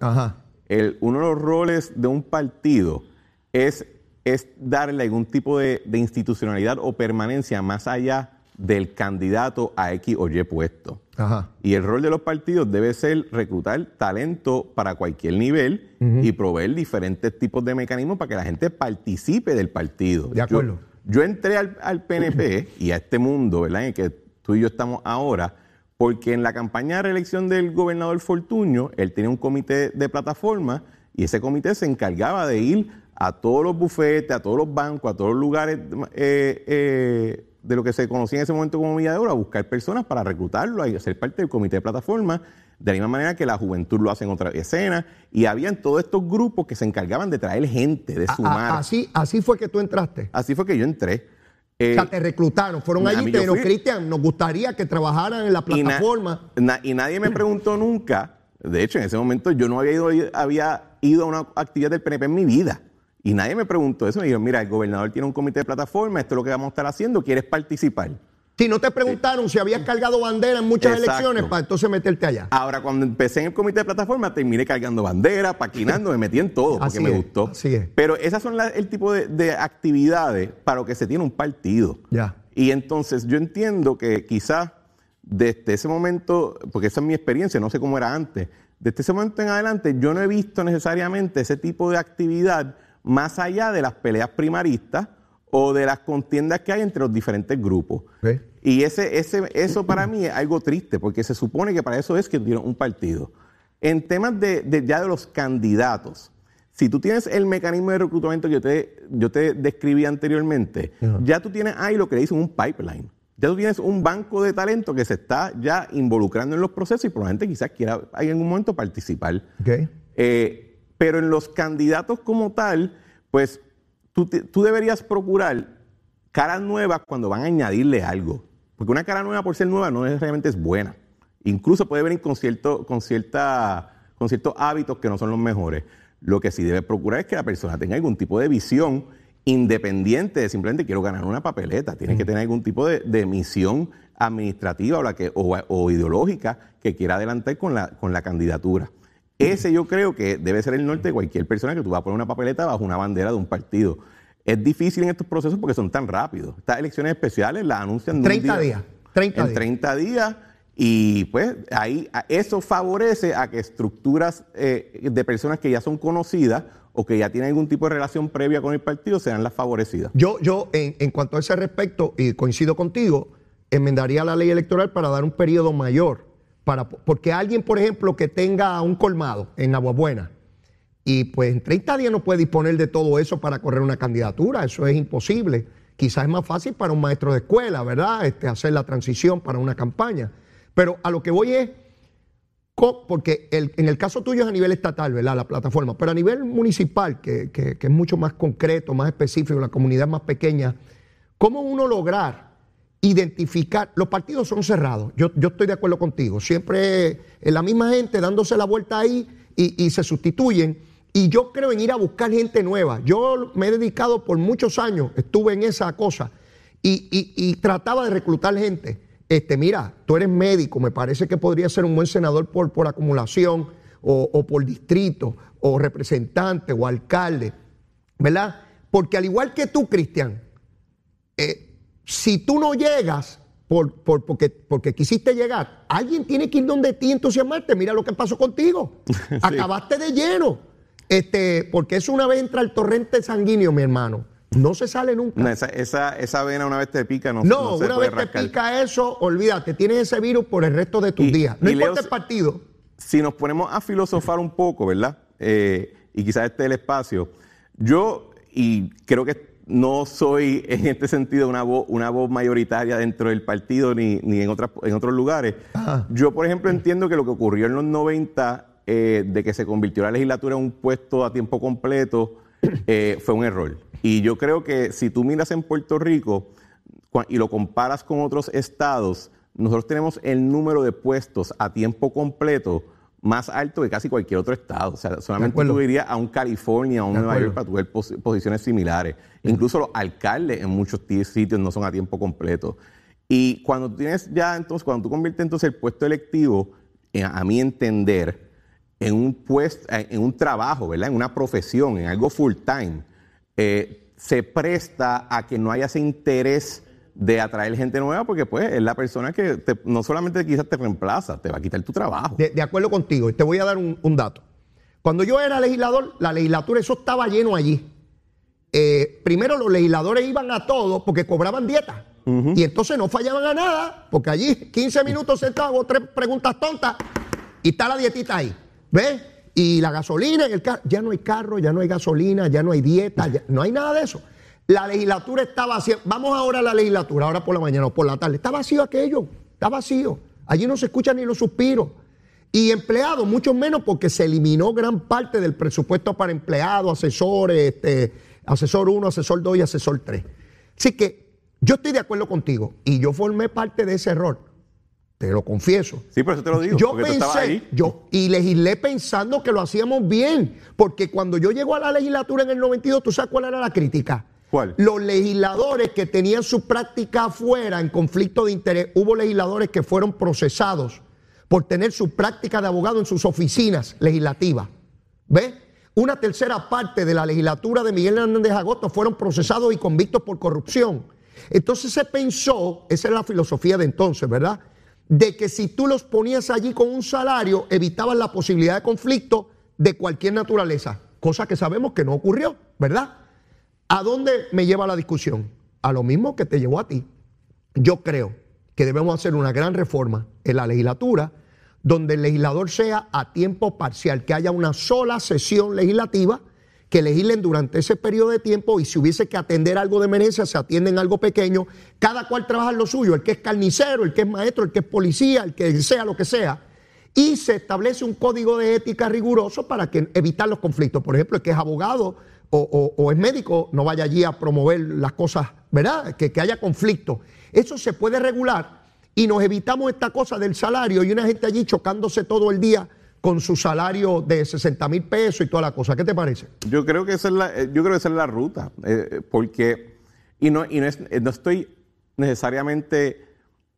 uno de los roles de un partido es, es darle algún tipo de, de institucionalidad o permanencia más allá del candidato a X o Y puesto. Ajá. Y el rol de los partidos debe ser reclutar talento para cualquier nivel y proveer diferentes tipos de mecanismos para que la gente participe del partido. De acuerdo. Yo, yo entré al, al PNP y a este mundo, ¿verdad? En el que tú y yo estamos ahora, porque en la campaña de reelección del gobernador Fortuño, él tenía un comité de plataforma y ese comité se encargaba de ir a todos los bufetes, a todos los bancos, a todos los lugares eh, eh, de lo que se conocía en ese momento como Villa de Oro, a buscar personas para reclutarlo y hacer parte del comité de plataforma, de la misma manera que la juventud lo hace en otra escena. Y habían todos estos grupos que se encargaban de traer gente, de A- a- sumar. así, así fue que tú entraste. Así fue que yo entré. Eh, o sea, te reclutaron, fueron allí fui. Cristian, nos gustaría que trabajaran en la y, na- plataforma. na- y nadie me preguntó nunca. De hecho, en ese momento yo no había ido, había ido a una actividad del PNP en mi vida. Y nadie me preguntó eso. Me dijeron, mira, el gobernador tiene un comité de plataforma, esto es lo que vamos a estar haciendo, ¿quieres participar? Si no te preguntaron si habías cargado bandera en muchas Exacto. elecciones para entonces meterte allá. Ahora, cuando empecé en el comité de plataforma, terminé cargando bandera, paquinando, me metí en todo porque Así me es, gustó. así es. Pero esas son la- el tipo de, de actividades para lo que se tiene un partido. Ya. Y entonces yo entiendo que quizás desde ese momento, porque esa es mi experiencia, no sé cómo era antes, desde ese momento en adelante yo no he visto necesariamente ese tipo de actividad más allá de las peleas primaristas o de las contiendas que hay entre los diferentes grupos. Y ese, ese, eso para mí es algo triste, porque se supone que para eso es que tiene un partido. En temas de, de ya de los candidatos, si tú tienes el mecanismo de reclutamiento que yo te, yo te describí anteriormente, ya tú tienes ahí lo que le dicen un pipeline. Ya tú tienes un banco de talento que se está ya involucrando en los procesos y probablemente quizás quiera en algún momento participar. Eh, pero en los candidatos como tal, pues tú, te- tú deberías procurar caras nuevas cuando van a añadirle algo. Porque una cara nueva por ser nueva no necesariamente es buena. Incluso puede venir con, cierto, con, cierta, con ciertos hábitos que no son los mejores. Lo que sí debe procurar es que la persona tenga algún tipo de visión independiente de simplemente quiero ganar una papeleta. Tiene que tener algún tipo de, de misión administrativa o, la que, o, o ideológica que quiera adelantar con la, con la candidatura. Ese yo creo que debe ser el norte de cualquier persona que tú vas a poner una papeleta bajo una bandera de un partido. Es difícil en estos procesos porque son tan rápidos. Estas elecciones especiales las anuncian de un 30 día- días, 30 en días. 30 días y pues ahí eso favorece a que estructuras eh, de personas que ya son conocidas o que ya tienen algún tipo de relación previa con el partido sean las favorecidas. Yo, yo en, en cuanto a ese respecto, y coincido contigo, enmendaría la ley electoral para dar un periodo mayor. Para, porque alguien, por ejemplo, que tenga un colmado en Aguabuena y pues en 30 días no puede disponer de todo eso para correr una candidatura, eso es imposible. Quizás es más fácil para un maestro de escuela, ¿verdad? Este, hacer la transición para una campaña. Pero a lo que voy es, porque el- en el caso tuyo es a nivel estatal, ¿verdad? La plataforma, pero a nivel municipal, que, que- que es mucho más concreto, más específico, la comunidad más pequeña, ¿cómo uno lograr identificar? Los partidos son cerrados, yo, yo estoy de acuerdo contigo, siempre es la misma gente dándose la vuelta ahí y, y se sustituyen. Y yo creo en ir a buscar gente nueva. Yo me he dedicado por muchos años, estuve en esa cosa y, y- y trataba de reclutar gente. Este, mira, tú eres médico, me parece que podría ser un buen senador por, por acumulación o, o por distrito o representante o alcalde, ¿verdad? Porque al igual que tú, Cristian, eh, si tú no llegas por, por- porque, porque quisiste llegar, alguien tiene que ir donde ti entusiasmarte. Mira lo que pasó contigo. Acabaste de lleno. Este, porque eso una vez entra el torrente sanguíneo, mi hermano. No se sale nunca. No, esa, esa, esa vena una vez te pica, no, No, no se una puede vez te pica eso, olvídate, tienes ese virus por el resto de tus Y- días. No importa Leo, el partido. si nos ponemos a filosofar un poco, ¿verdad? Eh, y quizás este es el espacio. Yo, y creo que no soy en este sentido una voz, una voz mayoritaria dentro del partido ni, ni en, otras, en otros lugares. Ajá. Yo, por ejemplo, entiendo que lo que ocurrió en los 90, eh, de que se convirtió la legislatura en un puesto a tiempo completo, eh, fue un error. Y yo creo que si tú miras en Puerto Rico y lo comparas con otros estados, nosotros tenemos el número de puestos a tiempo completo más alto que casi cualquier otro estado. O sea, solamente tú irías a un California, a un Nueva. York para tu ver pos- posiciones similares. Incluso los alcaldes en muchos ti- sitios no son a tiempo completo. Y cuando tú tienes ya, entonces, cuando tú conviertes entonces el puesto electivo, en- a mi entender, en un puesto, en un trabajo, ¿verdad? En una profesión, en algo full time, eh, se presta a que no haya ese interés de atraer gente nueva, porque pues es la persona que te- no solamente quizás te reemplaza, te va a quitar tu trabajo. De, de acuerdo contigo, y te voy a dar un, un dato. Cuando yo era legislador, la legislatura, eso estaba lleno allí. Eh, primero los legisladores iban a todo porque cobraban dieta. Y entonces no fallaban a nada, porque allí 15 minutos sentados, tres preguntas tontas y está la dietita ahí. ¿Ves? Y la gasolina en el carro. Ya no hay carro, ya no hay gasolina, ya no hay dieta, ya- no hay nada de eso. La legislatura está vacía. Vamos ahora a la legislatura, ahora por la mañana o por la tarde. Está vacío aquello, está vacío. Allí no se escuchan ni los suspiros. Y empleados, mucho menos porque se eliminó gran parte del presupuesto para empleados, asesores, este, asesor 1, asesor 2 y asesor 3. Así que yo estoy de acuerdo contigo y yo formé parte de ese error. te lo confieso. Sí, por eso te lo digo. Yo pensé, ahí. yo, y legislé pensando que lo hacíamos bien, porque cuando yo llego a la legislatura en el 92, ¿tú sabes cuál era la crítica? Los legisladores que tenían su práctica afuera en conflicto de interés, hubo legisladores que fueron procesados por tener su práctica de abogado en sus oficinas legislativas. ¿Ves? Una tercera parte de la legislatura de Miguel Hernández Agosto fueron procesados y convictos por corrupción. Entonces se pensó, esa es la filosofía de entonces, ¿verdad? De que si tú los ponías allí con un salario, evitabas la posibilidad de conflicto de cualquier naturaleza, cosa que sabemos que no ocurrió, ¿verdad? ¿A dónde me lleva la discusión? A lo mismo que te llevó a ti. Yo creo que debemos hacer una gran reforma en la legislatura donde el legislador sea a tiempo parcial, que haya una sola sesión legislativa, que legislen durante ese periodo de tiempo y si hubiese que atender algo de emergencia, se atienden algo pequeño, cada cual trabaja en lo suyo, el que es carnicero, el que es maestro, el que es policía, el que sea lo que sea, y se establece un código de ética riguroso para que, evitar los conflictos. Por ejemplo, el que es abogado o, o- es médico no vaya allí a promover las cosas, ¿verdad? Que, que haya conflicto. Eso se puede regular y nos evitamos esta cosa del salario y una gente allí chocándose todo el día con su salario de 60 mil pesos y toda la cosa. ¿Qué te parece? Yo creo que esa es la, eh, yo creo que esa es la ruta, eh, porque y no y no, es- eh, no estoy necesariamente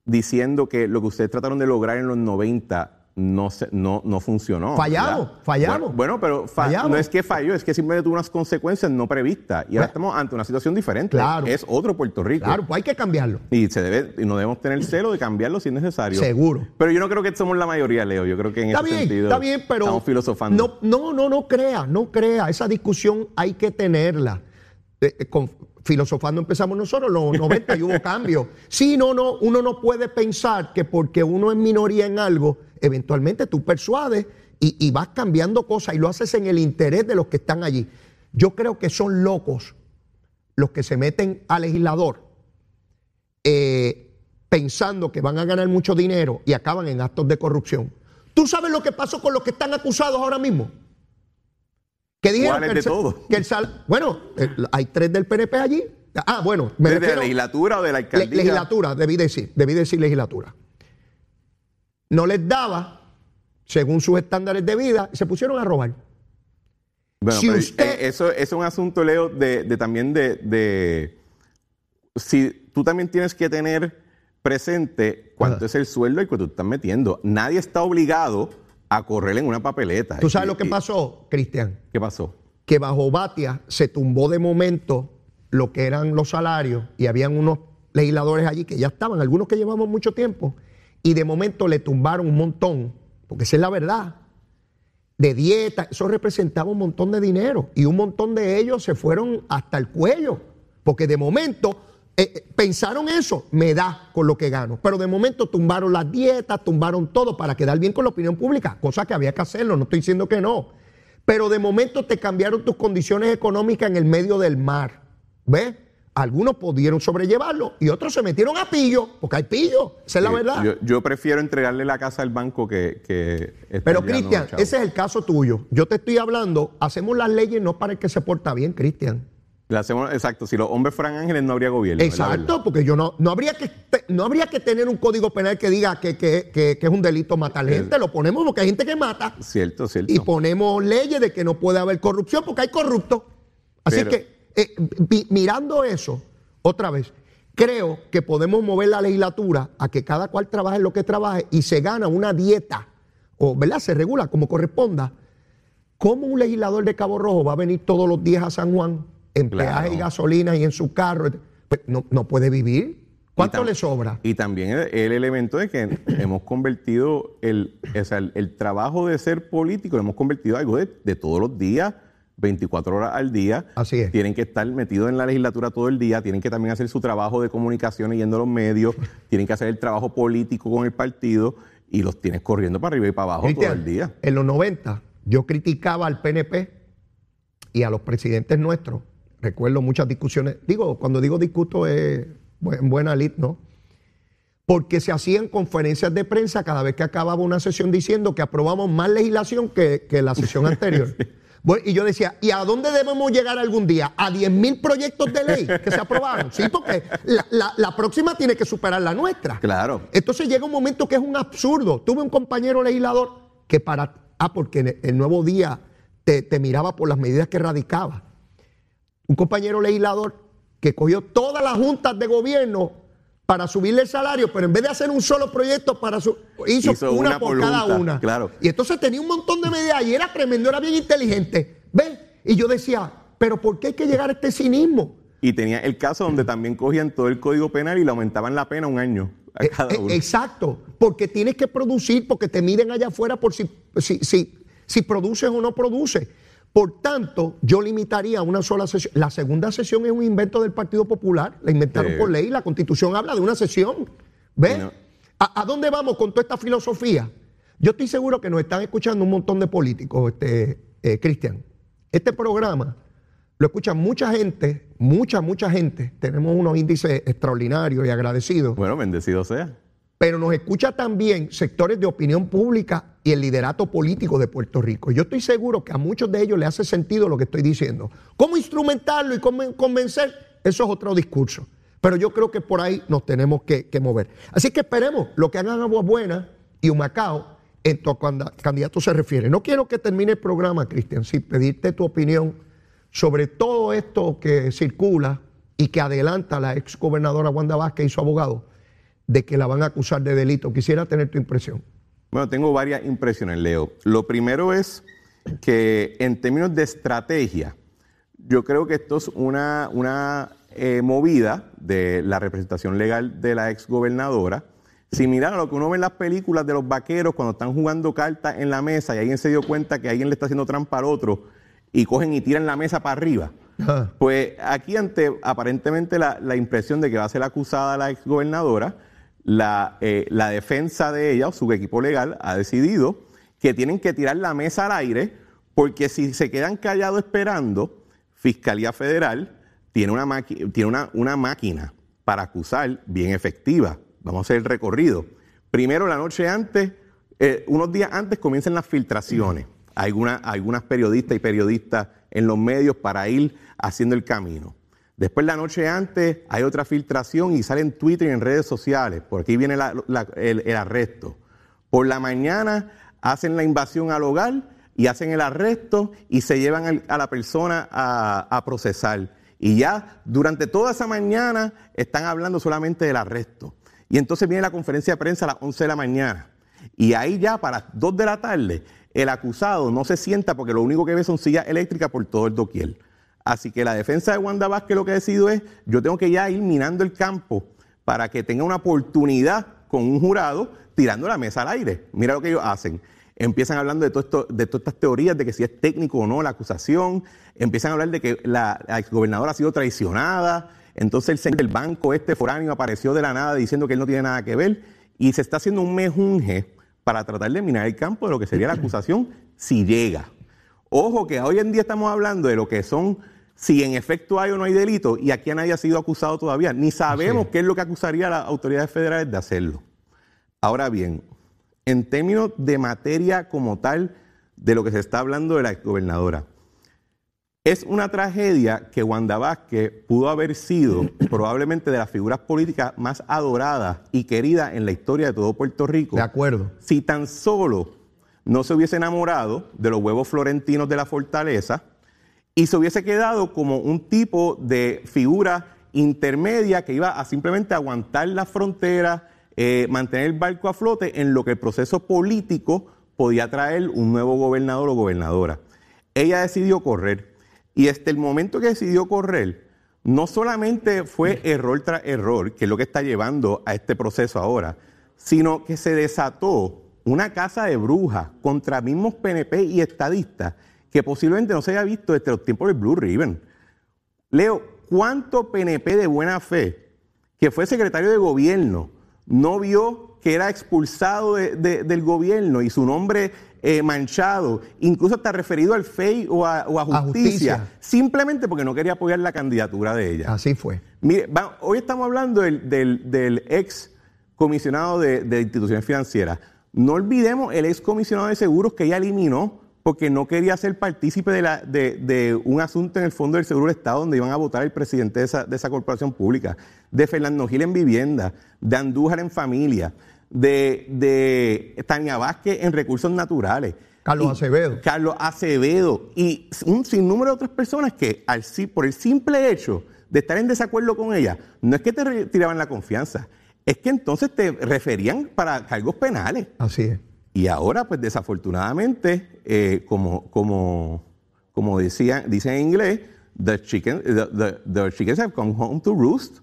diciendo que lo que ustedes trataron de lograr en los 90 no se- no, no funcionó. Fallamos, ¿verdad? fallamos. Bueno, bueno, pero fa- Fallamos. no es que falló, es que simplemente tuvo unas consecuencias no previstas y ahora Bueno. estamos ante una situación diferente. Claro. Es otro Puerto Rico. Claro, pues hay que cambiarlo. Y se debe y no debemos tener celo de cambiarlo si es necesario. Seguro. Pero yo no creo que somos la mayoría, Leo. Yo creo que en Está ese bien, sentido está bien, pero estamos filosofando. No, no, no, no crea, no crea. Esa discusión hay que tenerla. Eh, eh, con- filosofando empezamos nosotros, los 90 y hubo cambio. Sí, no, no, uno no puede pensar que porque uno es minoría en algo, eventualmente tú persuades y, y vas cambiando cosas y lo haces en el interés de los que están allí. Yo creo que son locos los que se meten al legislador eh, pensando que van a ganar mucho dinero y acaban en actos de corrupción. ¿Tú sabes lo que pasó con los que están acusados ahora mismo? Que dijeron ¿Cuáles que el de todos? que el sal- bueno, eh, hay tres del PNP allí. Ah, bueno, me ¿Desde la legislatura o de la Le- alcaldía? legislatura, debí decir, debí decir legislatura. No les daba, según sus estándares de vida, y se pusieron a robar. Bueno, Si pero, usted- eh, eso, eso es un asunto, Leo, de, de también de, de- Si tú también tienes que tener presente cuánto es el sueldo al que tú estás metiendo. Nadie está obligado a correr en una papeleta. ¿Tú sabes Y- lo que pasó, Cristian? ¿Qué pasó? que bajo Batia se tumbó de momento lo que eran los salarios y habían unos legisladores allí que ya estaban, algunos que llevamos mucho tiempo, y de momento le tumbaron un montón, porque esa es la verdad, de dieta, eso representaba un montón de dinero y un montón de ellos se fueron hasta el cuello, porque de momento eh, eh, pensaron eso, me da con lo que gano, pero de momento tumbaron las dietas, tumbaron todo para quedar bien con la opinión pública, cosa que había que hacerlo, no estoy diciendo que no, pero de momento te cambiaron tus condiciones económicas en el medio del mar, ¿ves? Algunos pudieron sobrellevarlo y otros se metieron a pillo, porque hay pillo, esa es la Sí, verdad. Yo, yo prefiero entregarle la casa al banco que. que Pero no, Cristian, ese es el caso tuyo. Yo te estoy hablando, hacemos las leyes no para el que se porta bien, Cristian. Hacemos- exacto, si los hombres fueran ángeles no habría gobierno. Exacto, porque yo no, no habría que te- no habría que tener un código penal que diga que, que- que- que es un delito matar gente. Lo ponemos porque hay gente que mata. Cierto, cierto. Y ponemos leyes de que no puede haber corrupción porque hay corruptos. Así Pero- que, eh, vi- mirando eso, otra vez, creo que podemos mover la legislatura a que cada cual trabaje lo que trabaje y se gana una dieta, o ¿verdad? Se regula como corresponda. ¿Cómo un legislador de Cabo Rojo va a venir todos los días a San Juan en Claro. peaje y gasolina y en su carro? Pues no, no puede vivir. ¿Cuánto tam- le sobra? Y también el, el elemento de que hemos convertido el, o sea, el, el trabajo de ser político, lo hemos convertido en algo de, de todos los días, 24 horas al día. Así es. Tienen que estar metidos en la legislatura todo el día, tienen que también hacer su trabajo de comunicación yendo a los medios, tienen que hacer el trabajo político con el partido y los tienes corriendo para arriba y para abajo todo el día. En los 90 yo criticaba al PNP y a los presidentes nuestros. Recuerdo muchas discusiones. Digo, cuando digo discuto es en buena lid, ¿no? Porque se hacían conferencias de prensa cada vez que acababa una sesión diciendo que aprobamos más legislación que, que la sesión anterior. Y yo decía, ¿y a dónde debemos llegar algún día? ¿A 10 mil proyectos de ley que se aprobaron? Sí, porque la, la- la próxima tiene que superar la nuestra. Claro. Entonces llega un momento que es un absurdo. Tuve un compañero legislador que para... Ah, porque en el- el nuevo día te, te miraba por las medidas que radicaba. Un compañero legislador que cogió todas las juntas de gobierno para subirle el salario, pero en vez de hacer un solo proyecto, para su, hizo, Hizo una, una por, por cada junta, una. claro. Y entonces tenía un montón de medidas y era tremendo, era bien inteligente. ¿Ves? Y yo decía, pero ¿por qué hay que llegar a este cinismo? Y tenía el caso donde también cogían todo el código penal y le aumentaban la pena un año a Eh, cada eh, uno. exacto, porque tienes que producir, porque te miden allá afuera por si, si, si, si produces o no produces. Por tanto, yo limitaría a una sola sesión. La segunda sesión es un invento del Partido Popular, la inventaron Sí. por ley, la constitución habla de una sesión. ¿Ves? Sí, no. ¿A, a dónde vamos con toda esta filosofía? Yo estoy seguro que nos están escuchando un montón de políticos, este, eh, Cristian. Este programa lo escucha mucha gente, mucha, mucha gente. Tenemos unos índices extraordinarios y agradecidos Bueno, bendecido sea. Pero nos escucha también sectores de opinión pública y el liderato político de Puerto Rico. Yo estoy seguro que a muchos de ellos les hace sentido lo que estoy diciendo. ¿Cómo instrumentarlo y cómo convencer? Eso es otro discurso. Pero yo creo que por ahí nos tenemos que, mover. Así que esperemos lo que hagan Agua Buena y Humacao en tu candidato se refiere. No quiero que termine el programa, Cristian, sin pedirte tu opinión sobre todo esto que circula y que adelanta la ex gobernadora Wanda Vázquez y su abogado de que la van a acusar de delito. Quisiera tener tu impresión. Bueno, tengo varias impresiones, Leo. Lo primero es que en términos de estrategia, yo creo que esto es una, una eh, movida de la representación legal de la exgobernadora, similar a lo que uno ve en las películas de los vaqueros cuando están jugando cartas en la mesa y alguien se dio cuenta que alguien le está haciendo trampa al otro y cogen y tiran la mesa para arriba. Pues aquí ante aparentemente la, la impresión de que va a ser acusada la exgobernadora, la, eh, la defensa de ella o su equipo legal ha decidido que tienen que tirar la mesa al aire porque si se quedan callados esperando, Fiscalía Federal tiene una, tiene una máquina para acusar bien efectiva. Vamos a hacer el recorrido. Primero, la noche antes, eh, unos días antes comienzan las filtraciones. Algunas, algunas periodistas y periodistas en los medios para ir haciendo el camino. Después, la noche antes, hay otra filtración y sale en Twitter y en redes sociales. Por aquí viene el, arresto. Por la mañana hacen la invasión al hogar y hacen el arresto y se llevan a la persona a, a procesar. Y ya durante toda esa mañana están hablando solamente del arresto. Y entonces viene la conferencia de prensa a las 11 de la mañana. Y ahí ya para las 2 de la tarde, el acusado no se sienta porque lo único que ve son sillas eléctricas por todo el doquier. Así que la defensa de Wanda Vázquez lo que ha decidido es, yo tengo que ya ir minando el campo para que tenga una oportunidad con un jurado tirando la mesa al aire. Mira lo que ellos hacen. Empiezan hablando de, todo esto, de todas estas teorías de que si es técnico o no la acusación. Empiezan a hablar de que la, la exgobernadora ha sido traicionada. Entonces el señor del banco este foráneo apareció de la nada diciendo que él no tiene nada que ver. Y se está haciendo un mejunje para tratar de minar el campo de lo que sería la acusación si llega. Ojo que hoy en día estamos hablando de lo que son, si en efecto hay o no hay delito, y aquí nadie ha sido acusado todavía. Ni sabemos qué es lo que acusaría a las autoridades federales de hacerlo. Ahora bien, en términos de materia como tal de lo que se está hablando de la gobernadora, es una tragedia que Wanda Vázquez pudo haber sido probablemente de las figuras políticas más adoradas y queridas en la historia de todo Puerto Rico De acuerdo. si tan solo no se hubiese enamorado de los huevos florentinos de la fortaleza y se hubiese quedado como un tipo de figura intermedia que iba a simplemente aguantar la frontera, eh, mantener el barco a flote en lo que el proceso político podía traer un nuevo gobernador o gobernadora. Ella decidió correr y desde el momento que decidió correr, no solamente fue error tras error, que es lo que está llevando a este proceso ahora, sino que se desató una casa de brujas contra mismos PNP y estadistas que posiblemente no se haya visto desde los tiempos del Blue Ribbon. Leo, ¿cuánto PNP de buena fe, que fue secretario de gobierno, no vio que era expulsado de- de- del gobierno y su nombre eh, manchado, incluso hasta referido al FEI o a, o a A justicia, justicia. simplemente porque no quería apoyar la candidatura de ella? Así fue. Mire, va- hoy estamos hablando del, del- del ex comisionado de, de instituciones financieras. No olvidemos el ex comisionado de seguros que ella eliminó porque no quería ser partícipe de, la, de, de un asunto en el Fondo del Seguro del Estado donde iban a votar el presidente de esa, de esa corporación pública, de Fernando Gil en vivienda, de Andújar en familia, de, de Tania Vázquez en recursos naturales. Carlos Y- Acevedo. Carlos Acevedo y un sinnúmero de otras personas que al, por el simple hecho de estar en desacuerdo con ella, no es que te retiraban la confianza, es que entonces te referían para cargos penales. Así es. Y ahora, pues desafortunadamente, eh, como, como, como decían, dicen en inglés, the, chicken, the, the- the chickens have come home to roost.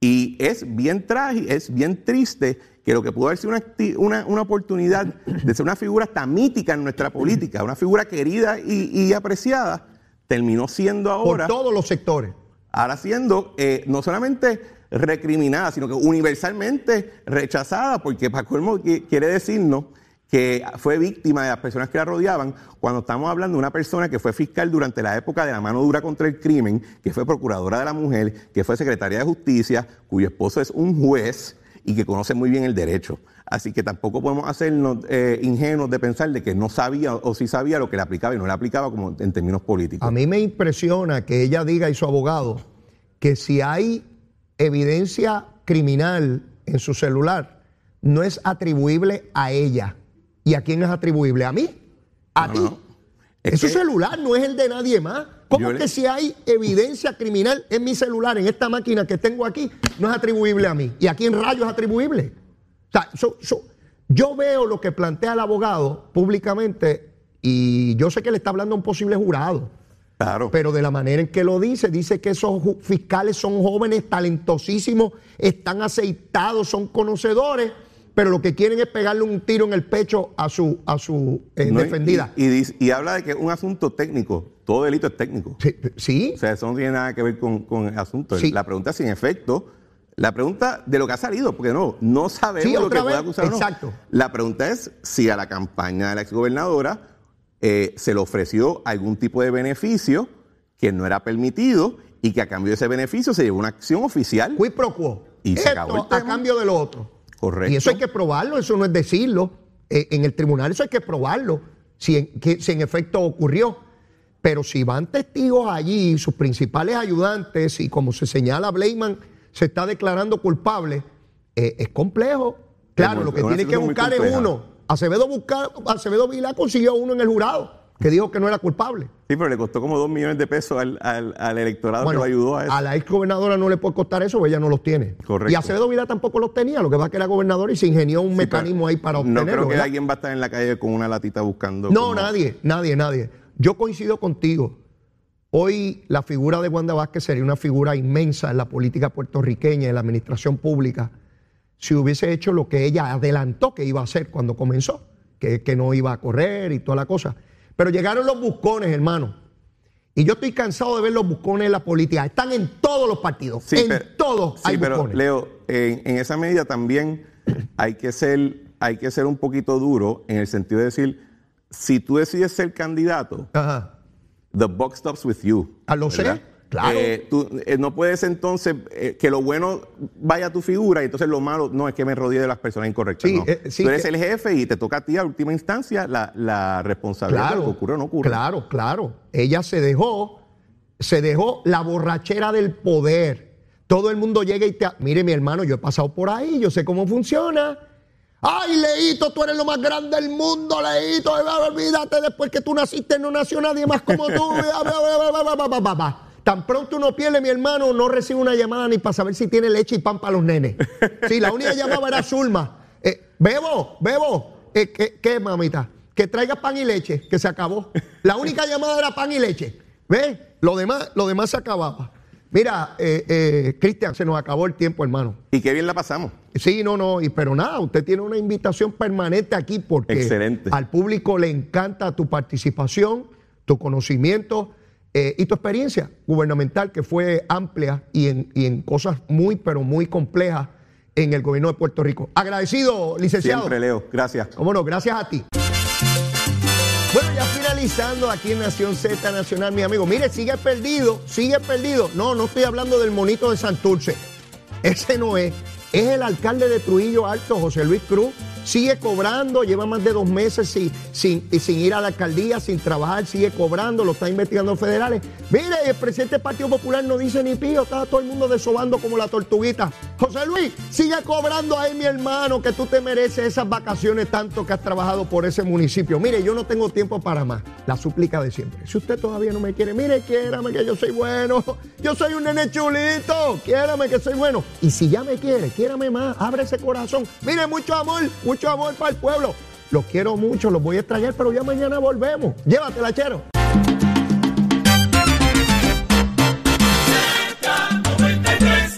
Y es bien trágico, es bien triste que lo que pudo haber sido una, una, una oportunidad de ser una figura tan mítica en nuestra política, una figura querida y, y apreciada, terminó siendo ahora Por todos los sectores. ahora siendo eh, no solamente recriminada, sino que universalmente rechazada, porque qui- quiere decirnos que fue víctima de las personas que la rodeaban, cuando estamos hablando de una persona que fue fiscal durante la época de la mano dura contra el crimen, que fue procuradora de la mujer, que fue secretaria de justicia, cuyo esposo es un juez y que conoce muy bien el derecho. Así que tampoco podemos hacernos eh, ingenuos de pensar de que no sabía o sí sabía lo que le aplicaba y no le aplicaba como en términos políticos. A mí me impresiona que ella diga y su abogado que si hay evidencia criminal en su celular, no es atribuible a ella. ¿Y a quién es atribuible? ¿A mí? ¿A No, ti? no. Es que- celular no es el de nadie más. ¿Cómo le- que si hay evidencia criminal en mi celular, en esta máquina que tengo aquí, no es atribuible a mí? ¿Y a quién rayos es atribuible? O sea, so- so- yo veo lo que plantea el abogado públicamente y yo sé que le está hablando a un posible jurado. Claro. Pero de la manera en que lo dice, dice que esos fiscales son jóvenes, talentosísimos, están aceitados, son conocedores, pero lo que quieren es pegarle un tiro en el pecho a su, a su eh, No, defendida. Y, y dice- y habla de que es un asunto técnico. Todo delito es técnico. Sí, sí, O sea, eso no tiene nada que ver con, con el asunto. Sí. La pregunta es, en efecto, la pregunta de lo que ha salido, porque no, no sabemos Sí, lo que puede vez, acusar o no. exacto. La pregunta es si a la campaña de la exgobernadora eh, se le ofreció algún tipo de beneficio que no era permitido y que a cambio de ese beneficio se llevó una acción oficial. quid pro quo. Y se Esto acabó el a cambio de lo otro. Correcto. Y eso hay que probarlo, eso no es decirlo. Eh, en el tribunal eso hay que probarlo, si en, que- si en efecto ocurrió. Pero si van testigos allí, sus principales ayudantes, y como se señala, Bleiman se está declarando culpable, eh, es complejo. Claro, muy- lo que tiene que buscar es uno. Acevedo, buscar, Acevedo Vilá consiguió uno en el jurado que dijo que no era culpable. Sí, pero le costó como dos millones de pesos al, al- al electorado Bueno, que lo ayudó a eso. la ex gobernadora no le puede costar eso, porque ella no los tiene. Correcto. Y Acevedo Vilá tampoco los tenía, lo que pasa es que era gobernador y se ingenió un Sí, mecanismo ahí para No obtenerlo. creo que ¿verdad? alguien va a estar en la calle con una latita buscando. No, como- nadie, nadie, nadie. Yo coincido contigo. Hoy la figura de Wanda Vázquez sería una figura inmensa en la política puertorriqueña, en la administración pública, si hubiese hecho lo que ella adelantó que iba a hacer cuando comenzó, que, que no iba a correr y toda la cosa. Pero llegaron los buscones, hermano. Y yo estoy cansado de ver los buscones en la política. Están en todos los partidos. Sí, en pero- todos sí, hay pero buscones. Leo, en, en esa medida también hay que ser, hay que ser un poquito duro en el sentido de decir, si tú decides ser candidato, Ajá. the buck stops with you. Ah, lo sé, ¿verdad? Claro. Eh, tú, eh, no puedes entonces eh, que lo bueno vaya a tu figura y entonces lo malo no es que me rodee de las personas incorrectas. Sí, no. sí tú eres que- el jefe y te toca a ti a última instancia la, la responsabilidad de lo que ocurre o no ocurre. Claro, claro. Ella se dejó, se dejó la borrachera del poder. Todo el mundo llega y te... Mire, mi hermano, yo he pasado por ahí, yo sé cómo funciona. Ay, Leito, tú eres lo más grande del mundo, Leito. Olvídate, después que tú naciste no nació nadie más como tú. Tan pronto uno pierde, mi hermano, no recibe una llamada ni para saber si tiene leche y pan para los nenes. Sí, la única llamada era Zulma. Eh, bebo, bebo. Eh, ¿qué, qué, mamita? Que traiga pan y leche, que se acabó. La única llamada era pan y leche. ¿Ves? Lo demás, lo demás se acababa. Mira, eh, eh, Cristian, se nos acabó el tiempo, hermano. Y qué bien la pasamos. Sí, no, no, y, pero nada, usted tiene una invitación permanente aquí porque Excelente. al público le encanta tu participación, tu conocimiento eh, y tu experiencia gubernamental que fue amplia y en, y en cosas muy, pero muy complejas en el gobierno de Puerto Rico. Agradecido, licenciado. Siempre, Leo. Gracias. Cómo no, gracias a ti. Bueno, ya finalizando aquí en Nación Z Nacional, mi amigo. Mire, sigue perdido, sigue perdido. No, no estoy hablando del monito de Santurce. Ese no es. Es el alcalde de Trujillo Alto, José Luis Cruz, sigue cobrando, lleva más de dos meses sin, sin, ir a la alcaldía, sin trabajar, sigue cobrando, lo está investigando los federales. Mire, el presidente del Partido Popular no dice ni pío, está todo el mundo desobando como la tortuguita. José Luis, sigue cobrando ahí, mi hermano, que tú te mereces esas vacaciones tanto que has trabajado por ese municipio. Mire, yo no tengo tiempo para más. La súplica de siempre. Si usted todavía no me quiere, mire, quiérame que yo soy bueno. Yo soy un nene chulito. Quiérame que soy bueno. Y si ya me quiere, quiérame más. Abre ese corazón. Mire, mucho amor, mucho amor para el pueblo. Los quiero mucho, los voy a extrañar, pero ya mañana volvemos. Llévatela, chero.